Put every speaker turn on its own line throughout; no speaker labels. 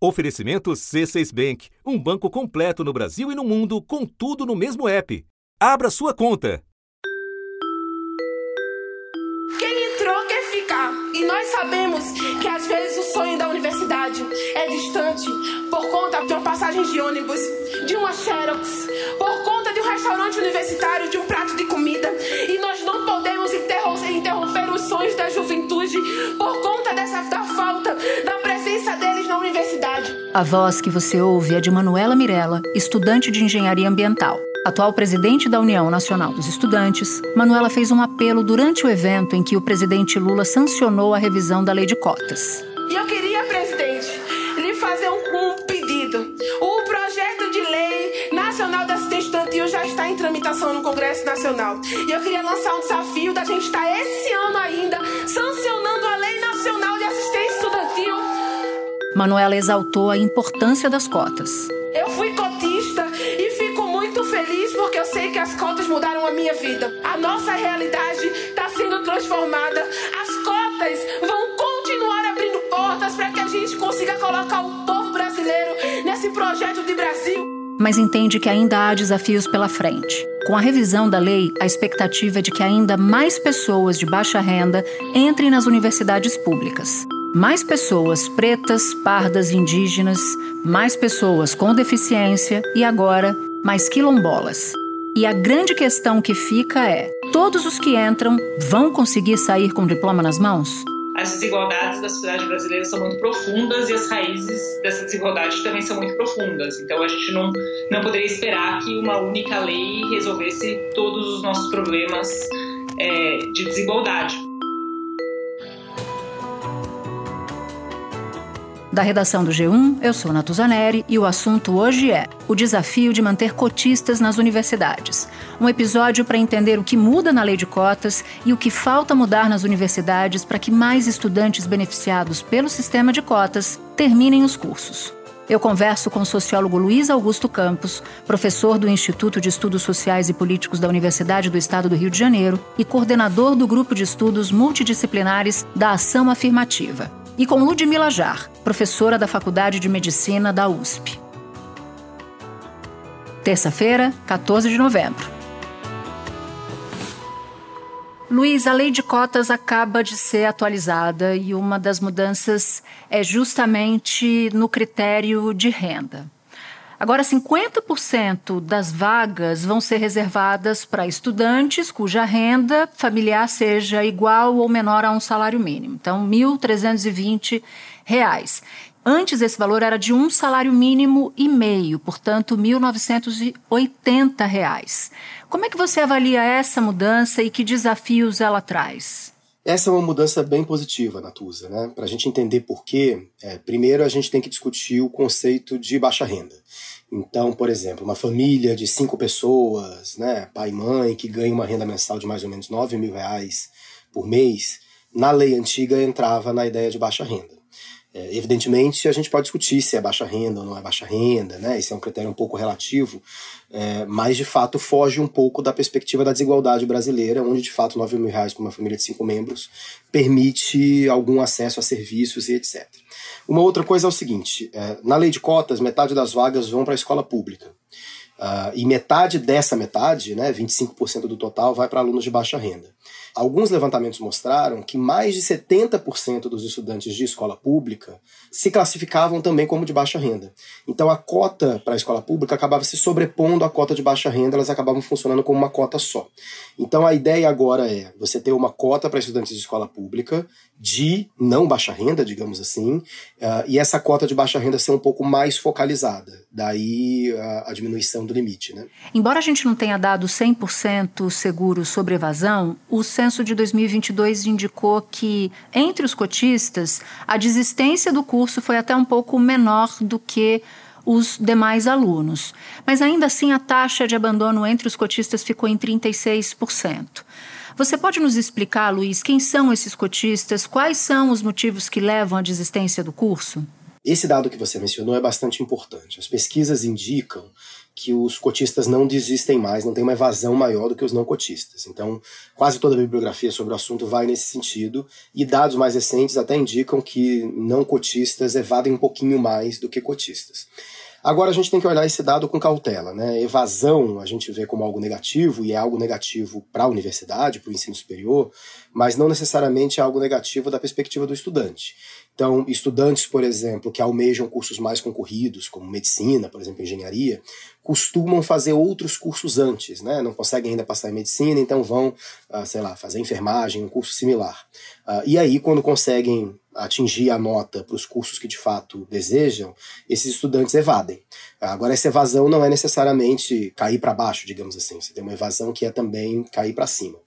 Oferecimento C6 Bank, um banco completo no Brasil e no mundo, com tudo no mesmo app. Abra sua conta.
Quem entrou quer ficar. E nós sabemos que às vezes o sonho da universidade é distante por conta de uma passagem de ônibus, de uma xerox, por conta de um restaurante universitário, de um prato de comida. E nós não podemos interromper os sonhos da juventude por conta dessa da falta da
A voz que você ouve é de Manuela Mirella, estudante de engenharia ambiental. Atual presidente da União Nacional dos Estudantes, Manuela fez um apelo durante o evento em que o presidente Lula sancionou a revisão da lei de cotas.
E eu queria, presidente, lhe fazer um, um pedido. O projeto de lei nacional da assistência estudantil já está em tramitação no Congresso Nacional. E eu queria lançar um desafio da gente estar esse ano ainda sancionando a Lei Nacional de Assistência.
Manuela exaltou a importância das cotas.
Eu fui cotista e fico muito feliz porque eu sei que as cotas mudaram a minha vida. A nossa realidade está sendo transformada. As cotas vão continuar abrindo portas para que a gente consiga colocar o povo brasileiro nesse projeto de Brasil.
Mas entende que ainda há desafios pela frente. Com a revisão da lei, a expectativa é de que ainda mais pessoas de baixa renda entrem nas universidades públicas. Mais pessoas pretas, pardas, indígenas, mais pessoas com deficiência e agora mais quilombolas. E a grande questão que fica é: todos os que entram vão conseguir sair com diploma nas mãos?
As desigualdades da sociedade brasileira são muito profundas e as raízes dessa desigualdade também são muito profundas. Então a gente não, não poderia esperar que uma única lei resolvesse todos os nossos problemas é, de desigualdade.
Da redação do G1, eu sou Natuzaneri e o assunto hoje é o desafio de manter cotistas nas universidades. Um episódio para entender o que muda na lei de cotas e o que falta mudar nas universidades para que mais estudantes beneficiados pelo sistema de cotas terminem os cursos. Eu converso com o sociólogo Luiz Augusto Campos, professor do Instituto de Estudos Sociais e Políticos da Universidade do Estado do Rio de Janeiro e coordenador do grupo de estudos multidisciplinares da Ação Afirmativa e com Ludmila Jar, professora da Faculdade de Medicina da USP. Terça-feira, 14 de novembro. Luiz, a lei de cotas acaba de ser atualizada e uma das mudanças é justamente no critério de renda. Agora, 50% das vagas vão ser reservadas para estudantes cuja renda familiar seja igual ou menor a um salário mínimo. Então, R$ 1.320. Antes, esse valor era de um salário mínimo e meio, portanto, R$ 1.980. Como é que você avalia essa mudança e que desafios ela traz?
Essa é uma mudança bem positiva, Natuza. Né? Para a gente entender por quê, é, primeiro a gente tem que discutir o conceito de baixa renda. Então, por exemplo, uma família de cinco pessoas, né, pai e mãe, que ganha uma renda mensal de mais ou menos 9 mil reais por mês, na lei antiga entrava na ideia de baixa renda. É, evidentemente, a gente pode discutir se é baixa renda ou não é baixa renda, né? Esse é um critério um pouco relativo, é, mas de fato foge um pouco da perspectiva da desigualdade brasileira, onde de fato 9 mil reais para uma família de cinco membros permite algum acesso a serviços e etc. Uma outra coisa é o seguinte: é, na lei de cotas, metade das vagas vão para a escola pública. Uh, e metade dessa metade, né, 25% do total, vai para alunos de baixa renda. Alguns levantamentos mostraram que mais de 70% dos estudantes de escola pública se classificavam também como de baixa renda. Então a cota para a escola pública acabava se sobrepondo à cota de baixa renda, elas acabavam funcionando como uma cota só. Então a ideia agora é você ter uma cota para estudantes de escola pública de não baixa renda, digamos assim, uh, e essa cota de baixa renda ser um pouco mais focalizada. Daí a, a diminuição do limite. Né?
Embora a gente não tenha dado 100% seguro sobre evasão, o censo de 2022 indicou que, entre os cotistas, a desistência do curso foi até um pouco menor do que os demais alunos. Mas ainda assim, a taxa de abandono entre os cotistas ficou em 36%. Você pode nos explicar, Luiz, quem são esses cotistas, quais são os motivos que levam à desistência do curso?
esse dado que você mencionou é bastante importante. As pesquisas indicam que os cotistas não desistem mais, não tem uma evasão maior do que os não cotistas. Então, quase toda a bibliografia sobre o assunto vai nesse sentido, e dados mais recentes até indicam que não cotistas evadem um pouquinho mais do que cotistas. Agora a gente tem que olhar esse dado com cautela. Né? Evasão a gente vê como algo negativo, e é algo negativo para a universidade, para o ensino superior, mas não necessariamente é algo negativo da perspectiva do estudante. Então, estudantes, por exemplo, que almejam cursos mais concorridos, como medicina, por exemplo, engenharia, costumam fazer outros cursos antes, né? Não conseguem ainda passar em medicina, então vão, uh, sei lá, fazer enfermagem, um curso similar. Uh, e aí, quando conseguem atingir a nota para os cursos que de fato desejam, esses estudantes evadem. Agora, essa evasão não é necessariamente cair para baixo, digamos assim. Você tem uma evasão que é também cair para cima.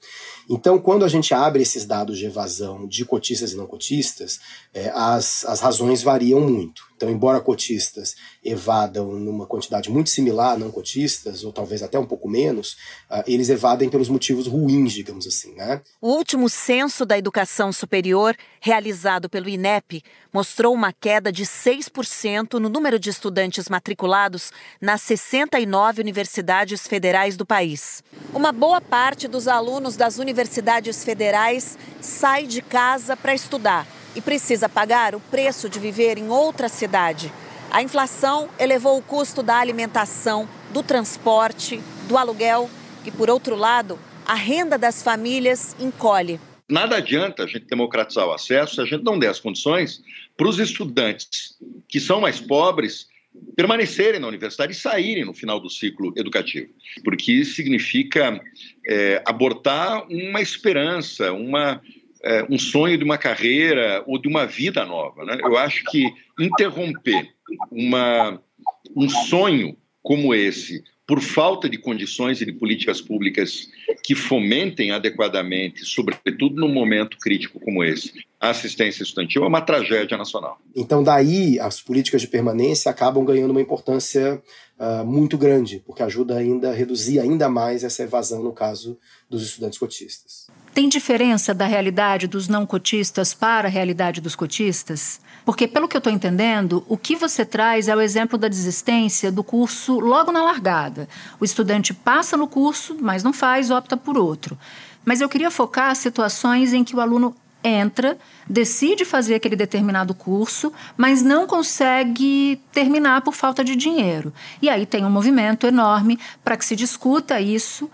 Então, quando a gente abre esses dados de evasão de cotistas e não cotistas, é, as, as razões variam muito. Então, embora cotistas evadam numa quantidade muito similar a não cotistas, ou talvez até um pouco menos, uh, eles evadem pelos motivos ruins, digamos assim. Né?
O último censo da educação superior, realizado pelo INEP, mostrou uma queda de 6% no número de estudantes matriculados nas 69 universidades federais do país. Uma boa parte dos alunos das universidades federais sai de casa para estudar e precisa pagar o preço de viver em outra cidade. A inflação elevou o custo da alimentação, do transporte, do aluguel e, por outro lado, a renda das famílias encolhe.
Nada adianta a gente democratizar o acesso se a gente não der as condições para os estudantes que são mais pobres permanecerem na universidade e saírem no final do ciclo educativo, porque isso significa é, abortar uma esperança, uma é, um sonho de uma carreira ou de uma vida nova. Né? Eu acho que interromper uma, um sonho como esse por falta de condições e de políticas públicas que fomentem adequadamente, sobretudo num momento crítico como esse, a assistência estudantil é uma tragédia nacional.
Então, daí, as políticas de permanência acabam ganhando uma importância uh, muito grande, porque ajuda ainda a reduzir ainda mais essa evasão no caso dos estudantes cotistas.
Tem diferença da realidade dos não cotistas para a realidade dos cotistas? Porque, pelo que eu estou entendendo, o que você traz é o exemplo da desistência do curso logo na largada. O estudante passa no curso, mas não faz, opta por outro. Mas eu queria focar situações em que o aluno entra, decide fazer aquele determinado curso, mas não consegue terminar por falta de dinheiro. E aí tem um movimento enorme para que se discuta isso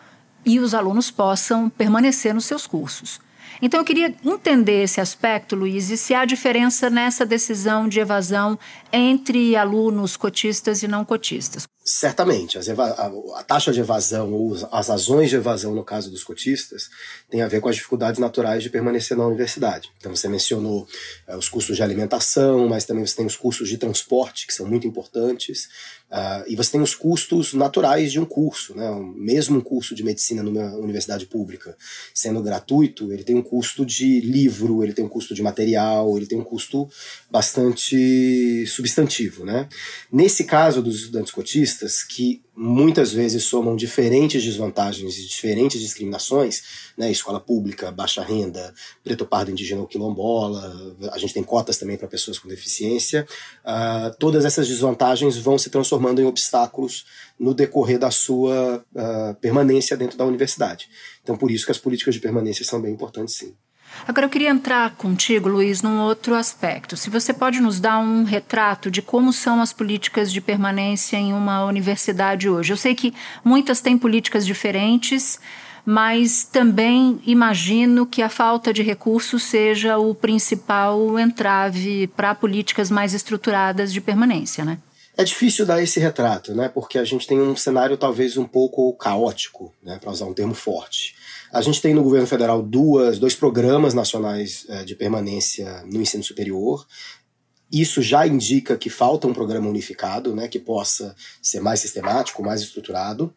e os alunos possam permanecer nos seus cursos. Então, eu queria entender esse aspecto, Luiz, e se há diferença nessa decisão de evasão entre alunos cotistas e não cotistas.
Certamente. A, a, taxa de evasão ou as razões de evasão, no caso dos cotistas, tem a ver com as dificuldades naturais de permanecer na universidade. Então, você mencionou é, os custos de alimentação, mas também você tem os custos de transporte, que são muito importantes. Uh, e você tem os custos naturais de um curso, né? mesmo um curso de medicina numa universidade pública, sendo gratuito, ele tem um custo de livro, ele tem um custo de material, ele tem um custo bastante substantivo. Né? Nesse caso dos estudantes cotistas, que muitas vezes somam diferentes desvantagens e diferentes discriminações, né, escola pública, baixa renda, preto, pardo, indígena ou quilombola, a gente tem cotas também para pessoas com deficiência, uh, todas essas desvantagens vão se transformando em obstáculos no decorrer da sua uh, permanência dentro da universidade. Então, por isso que as políticas de permanência são bem importantes, sim.
Agora eu queria entrar contigo, Luiz, num outro aspecto. Se você pode nos dar um retrato de como são as políticas de permanência em uma universidade hoje. Eu sei que muitas têm políticas diferentes, mas também imagino que a falta de recursos seja o principal entrave para políticas mais estruturadas de permanência, né?
É difícil dar esse retrato, né? Porque a gente tem um cenário talvez um pouco caótico, né? Para usar um termo forte. A gente tem no governo federal duas, dois programas nacionais é, de permanência no ensino superior. Isso já indica que falta um programa unificado, né, que possa ser mais sistemático, mais estruturado.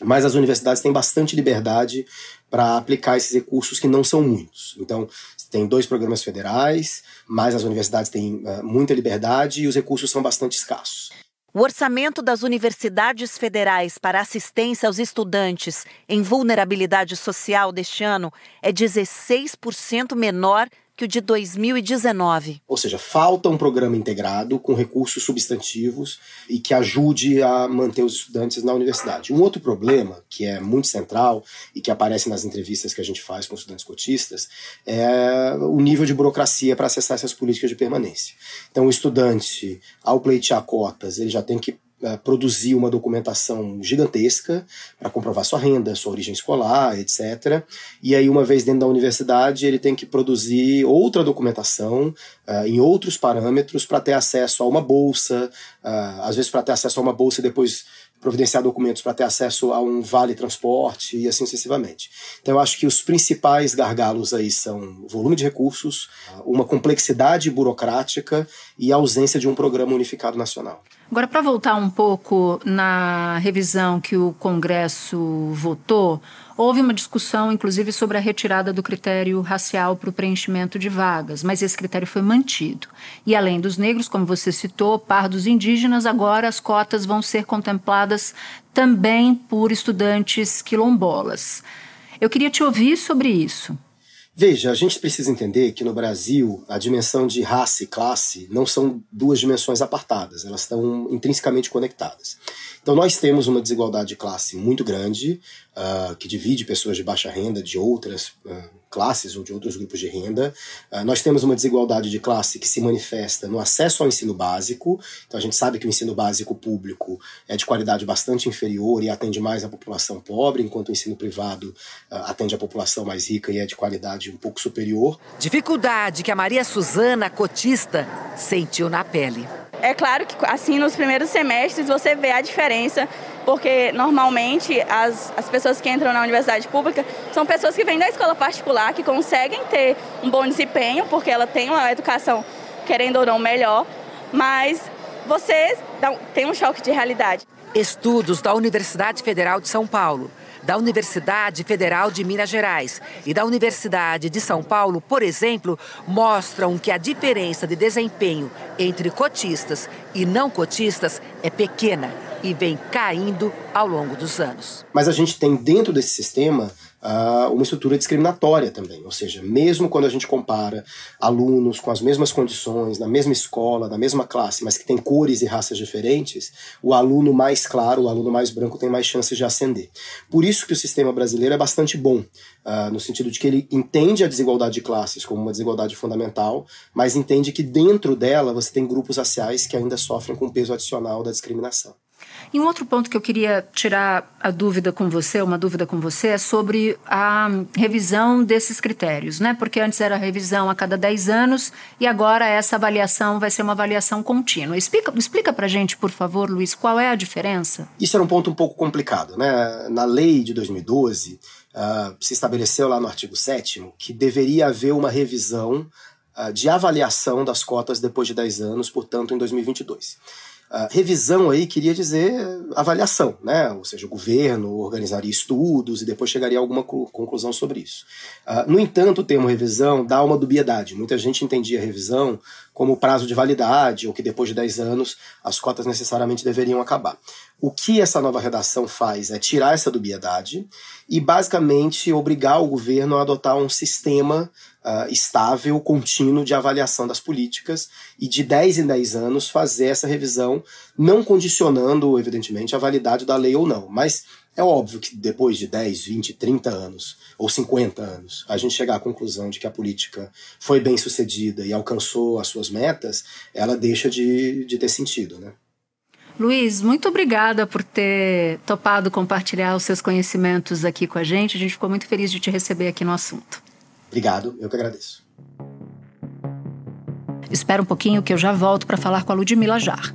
Mas as universidades têm bastante liberdade para aplicar esses recursos que não são muitos. Então, tem dois programas federais, mas as universidades têm uh, muita liberdade e os recursos são bastante escassos.
O orçamento das universidades federais para assistência aos estudantes em vulnerabilidade social deste ano é 16% menor que o de 2019.
Ou seja, falta um programa integrado com recursos substantivos e que ajude a manter os estudantes na universidade. Um outro problema, que é muito central e que aparece nas entrevistas que a gente faz com estudantes cotistas, é o nível de burocracia para acessar essas políticas de permanência. Então, o estudante, ao pleitear cotas, ele já tem que produzir uma documentação gigantesca para comprovar sua renda, sua origem escolar, etc. E aí, uma vez dentro da universidade, ele tem que produzir outra documentação uh, em outros parâmetros para ter acesso a uma bolsa, uh, às vezes para ter acesso a uma bolsa e depois providenciar documentos para ter acesso a um vale transporte e assim sucessivamente. Então eu acho que os principais gargalos aí são volume de recursos, uma complexidade burocrática e a ausência de um programa unificado nacional.
Agora, para voltar um pouco na revisão que o Congresso votou, houve uma discussão, inclusive, sobre a retirada do critério racial para o preenchimento de vagas, mas esse critério foi mantido. E além dos negros, como você citou, pardos indígenas, agora as cotas vão ser contempladas também por estudantes quilombolas. Eu queria te ouvir sobre isso.
Veja, a gente precisa entender que no Brasil a dimensão de raça e classe não são duas dimensões apartadas, elas estão intrinsecamente conectadas. Então nós temos uma desigualdade de classe muito grande, uh, que divide pessoas de baixa renda de outras uh, classes ou de outros grupos de renda. Uh, nós temos uma desigualdade de classe que se manifesta no acesso ao ensino básico. Então a gente sabe que o ensino básico público é de qualidade bastante inferior e atende mais a população pobre, enquanto o ensino privado uh, atende a população mais rica e é de qualidade um pouco superior.
Dificuldade que a Maria Suzana, cotista, sentiu na pele.
É claro que assim nos primeiros semestres você vê a diferença porque normalmente as, as pessoas que entram na universidade pública são pessoas que vêm da escola particular, que conseguem ter um bom desempenho, porque ela tem uma educação, querendo ou não, melhor, mas você tem um choque de realidade.
Estudos da Universidade Federal de São Paulo da Universidade Federal de Minas Gerais e da Universidade de São Paulo, por exemplo, mostram que a diferença de desempenho entre cotistas e não cotistas é pequena e vem caindo ao longo dos anos.
Mas a gente tem dentro desse sistema uh, uma estrutura discriminatória também, ou seja, mesmo quando a gente compara alunos com as mesmas condições, na mesma escola, na mesma classe, mas que tem cores e raças diferentes, o aluno mais claro, o aluno mais branco tem mais chances de ascender. Por isso que o sistema brasileiro é bastante bom, uh, no sentido de que ele entende a desigualdade de classes como uma desigualdade fundamental, mas entende que dentro dela você tem grupos raciais que ainda sofrem com o peso adicional da discriminação.
E um outro ponto que eu queria tirar a dúvida com você, uma dúvida com você, é sobre a revisão desses critérios, né? Porque antes era revisão a cada 10 anos e agora essa avaliação vai ser uma avaliação contínua. Explica, explica pra gente, por favor, Luiz, qual é a diferença?
Isso era um ponto um pouco complicado, né? Na lei de 2012, uh, ah, se estabeleceu lá no artigo 7 que deveria haver uma revisão uh, de avaliação das cotas depois de 10 anos, portanto, em 2022. Revisão aí queria dizer avaliação, né? Ou seja, o governo organizaria estudos e depois chegaria a alguma conclusão sobre isso. Uh, no entanto, o termo revisão dá uma dubiedade. Muita gente entendia revisão como prazo de validade, ou que depois de 10 anos as cotas necessariamente deveriam acabar. O que essa nova redação faz é tirar essa dubiedade e basicamente obrigar o governo a adotar um sistema uh, estável, contínuo de avaliação das políticas e de 10 em 10 anos fazer essa revisão, não condicionando, evidentemente, a validade da lei ou não. Mas é óbvio que depois de 10, 20, 30 anos ou 50 anos, a gente chegar à conclusão de que a política foi bem sucedida e alcançou as suas metas, ela deixa de, de ter sentido, né?
Luiz, muito obrigada por ter topado compartilhar os seus conhecimentos aqui com a gente. A gente ficou muito feliz de te receber aqui no assunto.
Obrigado, eu que agradeço.
Espera um pouquinho que eu já volto para falar com a Ludmila Jar.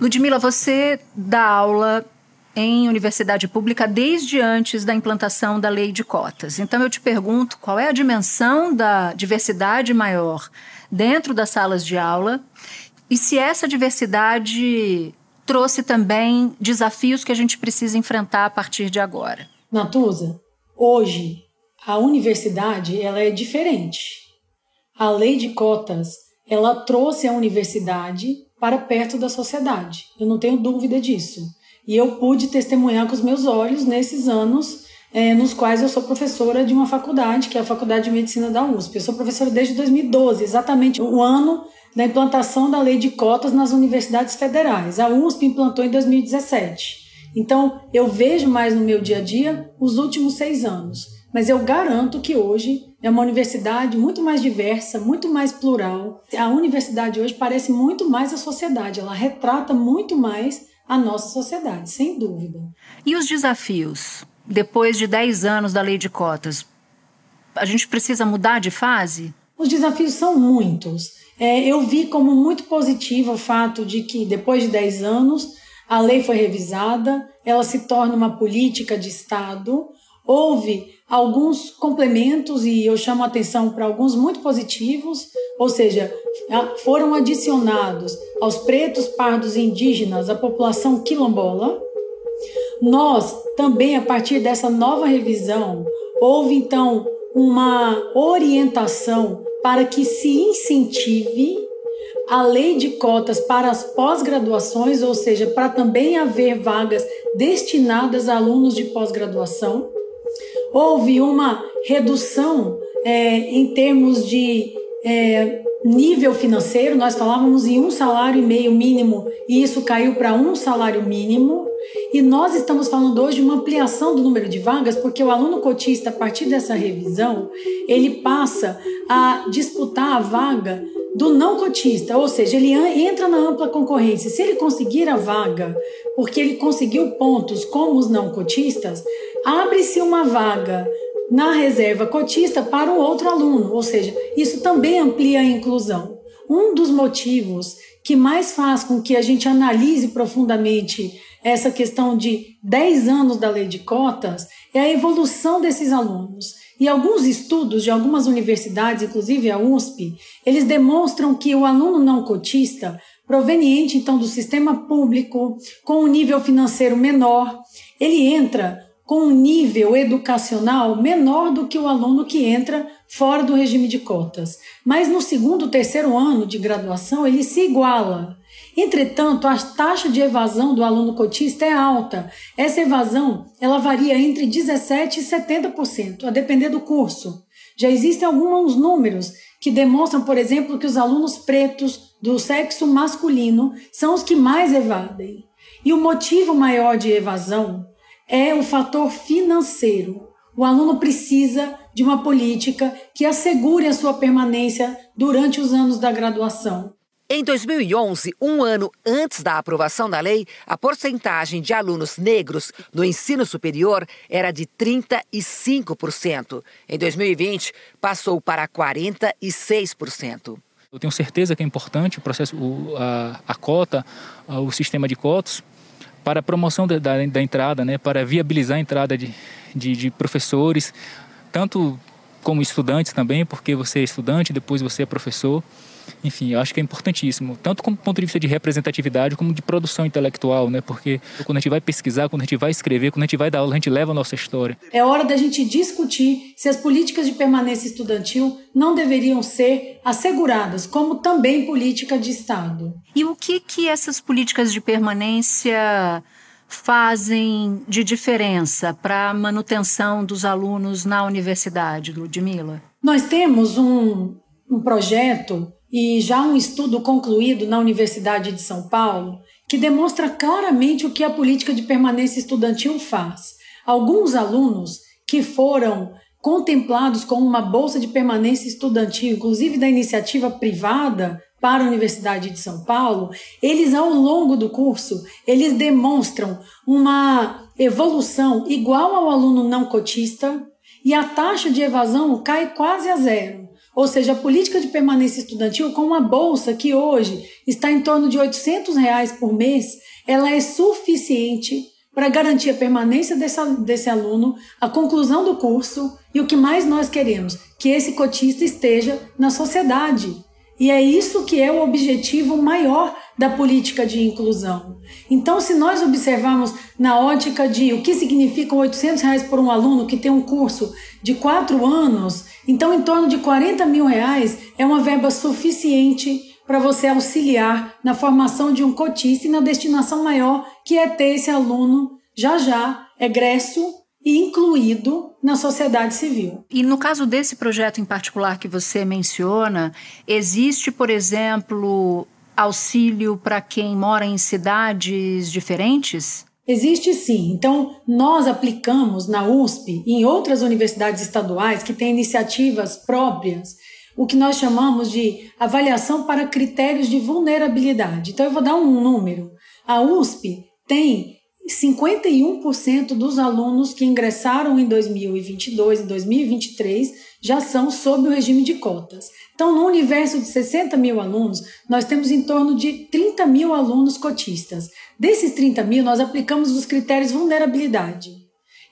Ludmila, você dá aula em universidade pública desde antes da implantação da lei de cotas. Então eu te pergunto qual é a dimensão da diversidade maior dentro das salas de aula e se essa diversidade trouxe também desafios que a gente precisa enfrentar a partir de agora.
Natuza, hoje a universidade ela é diferente. A lei de cotas ela trouxe a universidade para perto da sociedade. Eu não tenho dúvida disso. E eu pude testemunhar com os meus olhos nesses anos é, nos quais eu sou professora de uma faculdade, que é a Faculdade de Medicina da USP. Eu sou professora desde 2012, exatamente o ano da implantação da lei de cotas nas universidades federais. A USP implantou em 2017. Então, eu vejo mais no meu dia a dia os últimos seis anos. Mas eu garanto que hoje é uma universidade muito mais diversa, muito mais plural. A universidade hoje parece muito mais a sociedade, ela retrata muito mais a nossa sociedade, sem dúvida.
E os desafios? Depois de 10 anos da lei de cotas, a gente precisa mudar de fase?
Os desafios são muitos. É, eu vi como muito positivo o fato de que, depois de 10 anos, a lei foi revisada, ela se torna uma política de Estado. Houve alguns complementos e eu chamo a atenção para alguns muito positivos, ou seja, foram adicionados aos pretos, pardos e indígenas a população quilombola. Nós também, a partir dessa nova revisão, houve então uma orientação para que se incentive a lei de cotas para as pós-graduações, ou seja, para também haver vagas destinadas a alunos de pós-graduação houve uma redução é, em termos de é, nível financeiro, nós falávamos em um salário e meio mínimo e isso caiu para um salário mínimo. E nós estamos falando hoje de uma ampliação do número de vagas, porque o aluno cotista, a partir dessa revisão, ele passa a disputar a vaga do não cotista, ou seja, ele entra na ampla concorrência. Se ele conseguir a vaga, porque ele conseguiu pontos como os não cotistas, abre-se uma vaga na reserva cotista para um outro aluno, ou seja, isso também amplia a inclusão. Um dos motivos que mais faz com que a gente analise profundamente essa questão de 10 anos da lei de cotas é a evolução desses alunos. E alguns estudos de algumas universidades, inclusive a USP, eles demonstram que o aluno não cotista, proveniente então do sistema público, com um nível financeiro menor, ele entra com um nível educacional menor do que o aluno que entra fora do regime de cotas. Mas no segundo, terceiro ano de graduação, ele se iguala. Entretanto, a taxa de evasão do aluno cotista é alta. Essa evasão ela varia entre 17% e 70%, a depender do curso. Já existem alguns números que demonstram, por exemplo, que os alunos pretos do sexo masculino são os que mais evadem. E o motivo maior de evasão é o fator financeiro. O aluno precisa de uma política que assegure a sua permanência durante os anos da graduação.
Em 2011, um ano antes da aprovação da lei, a porcentagem de alunos negros no ensino superior era de 35%. Em 2020, passou para 46%.
Eu tenho certeza que é importante o processo, a, a cota, o sistema de cotas, para a promoção da, da, da entrada, né, para viabilizar a entrada de, de, de professores, tanto como estudantes também, porque você é estudante, depois você é professor. Enfim, eu acho que é importantíssimo, tanto como ponto de vista de representatividade, como de produção intelectual, né? Porque quando a gente vai pesquisar, quando a gente vai escrever, quando a gente vai dar aula, a gente leva a nossa história.
É hora da gente discutir se as políticas de permanência estudantil não deveriam ser asseguradas, como também política de Estado.
E o que que essas políticas de permanência fazem de diferença para a manutenção dos alunos na universidade, Ludmila?
Nós temos um, um projeto e já um estudo concluído na Universidade de São Paulo que demonstra claramente o que a política de permanência estudantil faz. Alguns alunos que foram contemplados com uma bolsa de permanência estudantil, inclusive da iniciativa privada para a Universidade de São Paulo, eles ao longo do curso, eles demonstram uma evolução igual ao aluno não cotista e a taxa de evasão cai quase a zero. Ou seja, a política de permanência estudantil com uma bolsa que hoje está em torno de 800 reais por mês, ela é suficiente para garantir a permanência desse, desse aluno, a conclusão do curso e o que mais nós queremos, que esse cotista esteja na sociedade. E é isso que é o objetivo maior da política de inclusão. Então, se nós observarmos na ótica de o que significa 800 reais por um aluno que tem um curso de quatro anos, então em torno de 40 mil reais é uma verba suficiente para você auxiliar na formação de um cotista e na destinação maior, que é ter esse aluno já já egresso incluído na sociedade civil.
E no caso desse projeto em particular que você menciona, existe, por exemplo, auxílio para quem mora em cidades diferentes?
Existe sim. Então, nós aplicamos na USP e em outras universidades estaduais que têm iniciativas próprias o que nós chamamos de avaliação para critérios de vulnerabilidade. Então, eu vou dar um número. A USP tem 51% dos alunos que ingressaram em 2022 e 2023 já são sob o regime de cotas. Então, no universo de 60 mil alunos, nós temos em torno de 30 mil alunos cotistas. Desses 30 mil, nós aplicamos os critérios vulnerabilidade.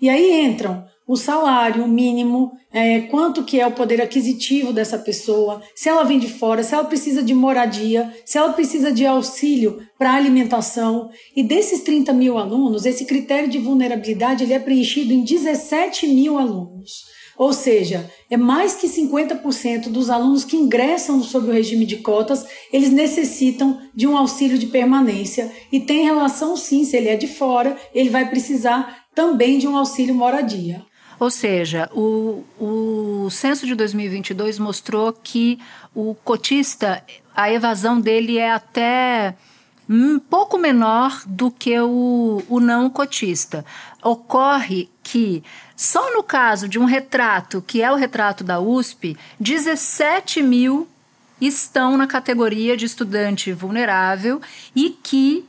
E aí entram o salário mínimo, é, quanto que é o poder aquisitivo dessa pessoa, se ela vem de fora, se ela precisa de moradia, se ela precisa de auxílio para alimentação. E desses 30 mil alunos, esse critério de vulnerabilidade ele é preenchido em 17 mil alunos. Ou seja, é mais que 50% dos alunos que ingressam sob o regime de cotas, eles necessitam de um auxílio de permanência e tem relação sim, se ele é de fora, ele vai precisar também de um auxílio moradia.
Ou seja, o, o censo de 2022 mostrou que o cotista, a evasão dele é até um pouco menor do que o, o não cotista. Ocorre que, só no caso de um retrato, que é o retrato da USP, 17 mil estão na categoria de estudante vulnerável e que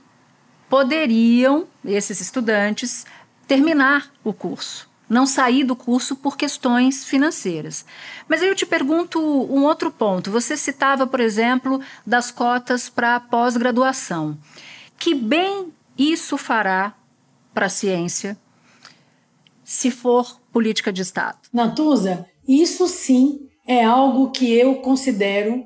poderiam, esses estudantes, terminar o curso não sair do curso por questões financeiras. Mas aí eu te pergunto um outro ponto. Você citava, por exemplo, das cotas para pós-graduação. Que bem isso fará para a ciência se for política de Estado?
Natuza, isso sim é algo que eu considero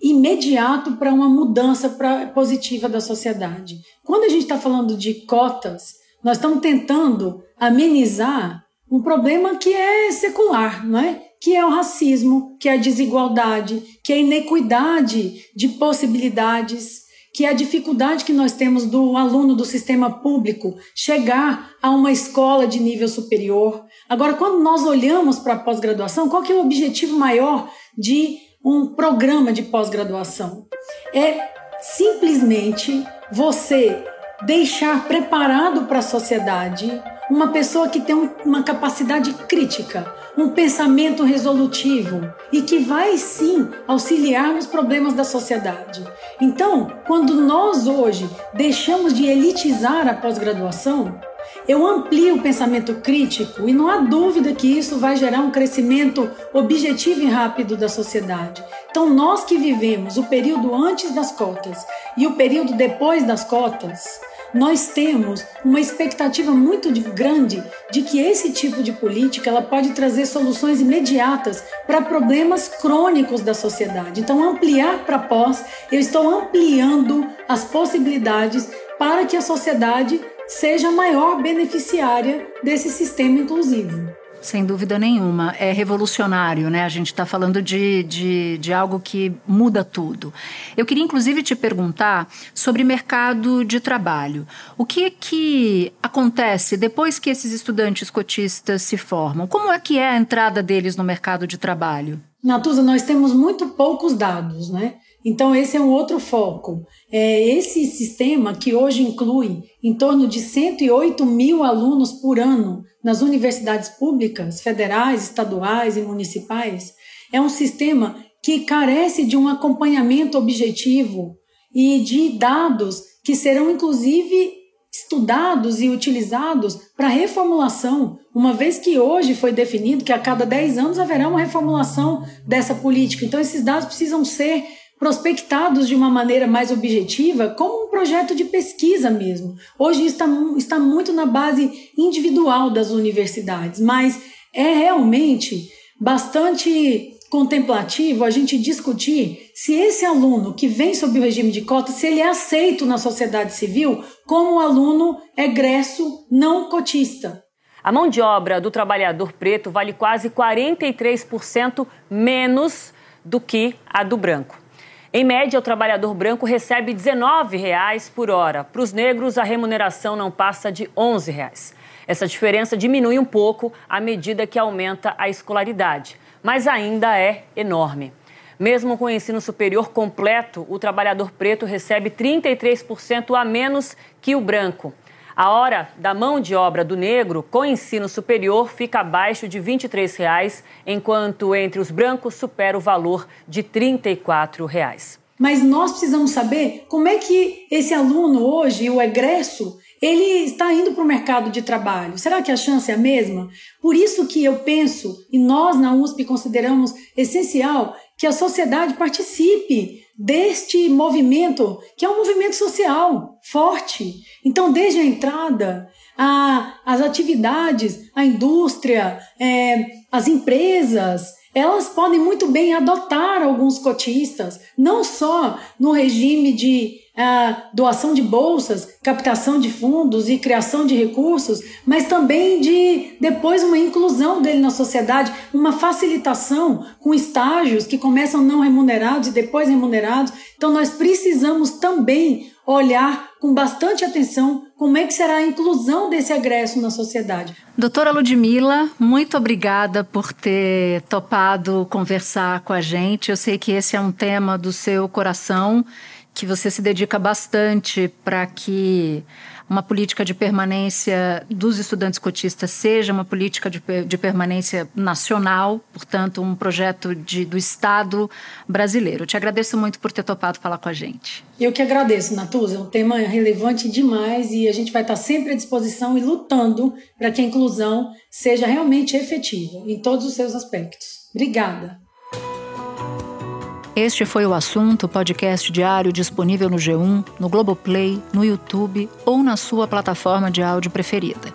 imediato para uma mudança pra, positiva da sociedade. Quando a gente está falando de cotas, nós estamos tentando amenizar um problema que é secular, não é? que é o racismo, que é a desigualdade, que é a inequidade de possibilidades, que é a dificuldade que nós temos do aluno do sistema público chegar a uma escola de nível superior. Agora, quando nós olhamos para a pós-graduação, qual que é o objetivo maior de um programa de pós-graduação? É simplesmente você deixar preparado para a sociedade uma pessoa que tem uma capacidade crítica, um pensamento resolutivo e que vai sim auxiliar nos problemas da sociedade. Então, quando nós hoje deixamos de elitizar a pós-graduação, eu amplio o pensamento crítico e não há dúvida que isso vai gerar um crescimento objetivo e rápido da sociedade. Então, nós que vivemos o período antes das cotas e o período depois das cotas, nós temos uma expectativa muito grande de que esse tipo de política ela pode trazer soluções imediatas para problemas crônicos da sociedade. Então, ampliar para pós, eu estou ampliando as possibilidades para que a sociedade seja a maior beneficiária desse sistema inclusivo.
Sem dúvida nenhuma. É revolucionário, né? A gente está falando de, de, de algo que muda tudo. Eu queria, inclusive, te perguntar sobre mercado de trabalho. O que que acontece depois que esses estudantes cotistas se formam? Como é que é a entrada deles no mercado de trabalho?
Natuza, nós temos muito poucos dados, né? Então, esse é um outro foco. É esse sistema, que hoje inclui em torno de 108 mil alunos por ano nas universidades públicas, federais, estaduais e municipais, é um sistema que carece de um acompanhamento objetivo e de dados que serão, inclusive, estudados e utilizados para reformulação, uma vez que hoje foi definido que a cada 10 anos haverá uma reformulação dessa política. Então, esses dados precisam ser prospectados de uma maneira mais objetiva como projeto de pesquisa mesmo. Hoje está, está muito na base individual das universidades, mas é realmente bastante contemplativo a gente discutir se esse aluno que vem sob o regime de cota, se ele é aceito na sociedade civil como um aluno egresso não cotista.
A mão de obra do trabalhador preto vale quase 43% menos do que a do branco. Em média, o trabalhador branco recebe 19 reais por hora. Para os negros, a remuneração não passa de 11 reais. Essa diferença diminui um pouco à medida que aumenta a escolaridade, mas ainda é enorme. Mesmo com o ensino superior completo, o trabalhador preto recebe 33% a menos que o branco. A hora da mão de obra do negro com ensino superior fica abaixo de 23 reais, enquanto entre os brancos supera o valor de 34 reais.
Mas nós precisamos saber como é que esse aluno hoje, o egresso, ele está indo para o mercado de trabalho. Será que a chance é a mesma? Por isso que eu penso, e nós na USP consideramos essencial, que a sociedade participe deste movimento, que é um movimento social forte. Então, desde a entrada, a, as atividades, a indústria, é, as empresas, elas podem muito bem adotar alguns cotistas, não só no regime de doação de bolsas, captação de fundos e criação de recursos, mas também de depois uma inclusão dele na sociedade, uma facilitação com estágios que começam não remunerados e depois remunerados. Então nós precisamos também olhar com bastante atenção como é que será a inclusão desse egresso na sociedade.
Doutora Ludmila, muito obrigada por ter topado conversar com a gente. Eu sei que esse é um tema do seu coração, que você se dedica bastante para que uma política de permanência dos estudantes cotistas seja uma política de, de permanência nacional, portanto, um projeto de, do Estado brasileiro. Te agradeço muito por ter topado falar com a gente.
Eu que agradeço, Natuza. É um tema relevante demais e a gente vai estar sempre à disposição e lutando para que a inclusão seja realmente efetiva em todos os seus aspectos. Obrigada.
Este foi o assunto, podcast diário disponível no G1, no Globoplay, no YouTube ou na sua plataforma de áudio preferida.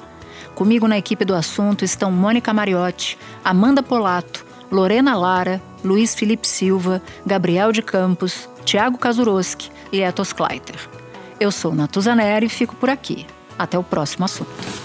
Comigo na equipe do assunto estão Mônica Mariotti, Amanda Polato, Lorena Lara, Luiz Felipe Silva, Gabriel de Campos, Tiago Kazuroski e Etos Kleiter. Eu sou Natuzaneri e fico por aqui. Até o próximo assunto.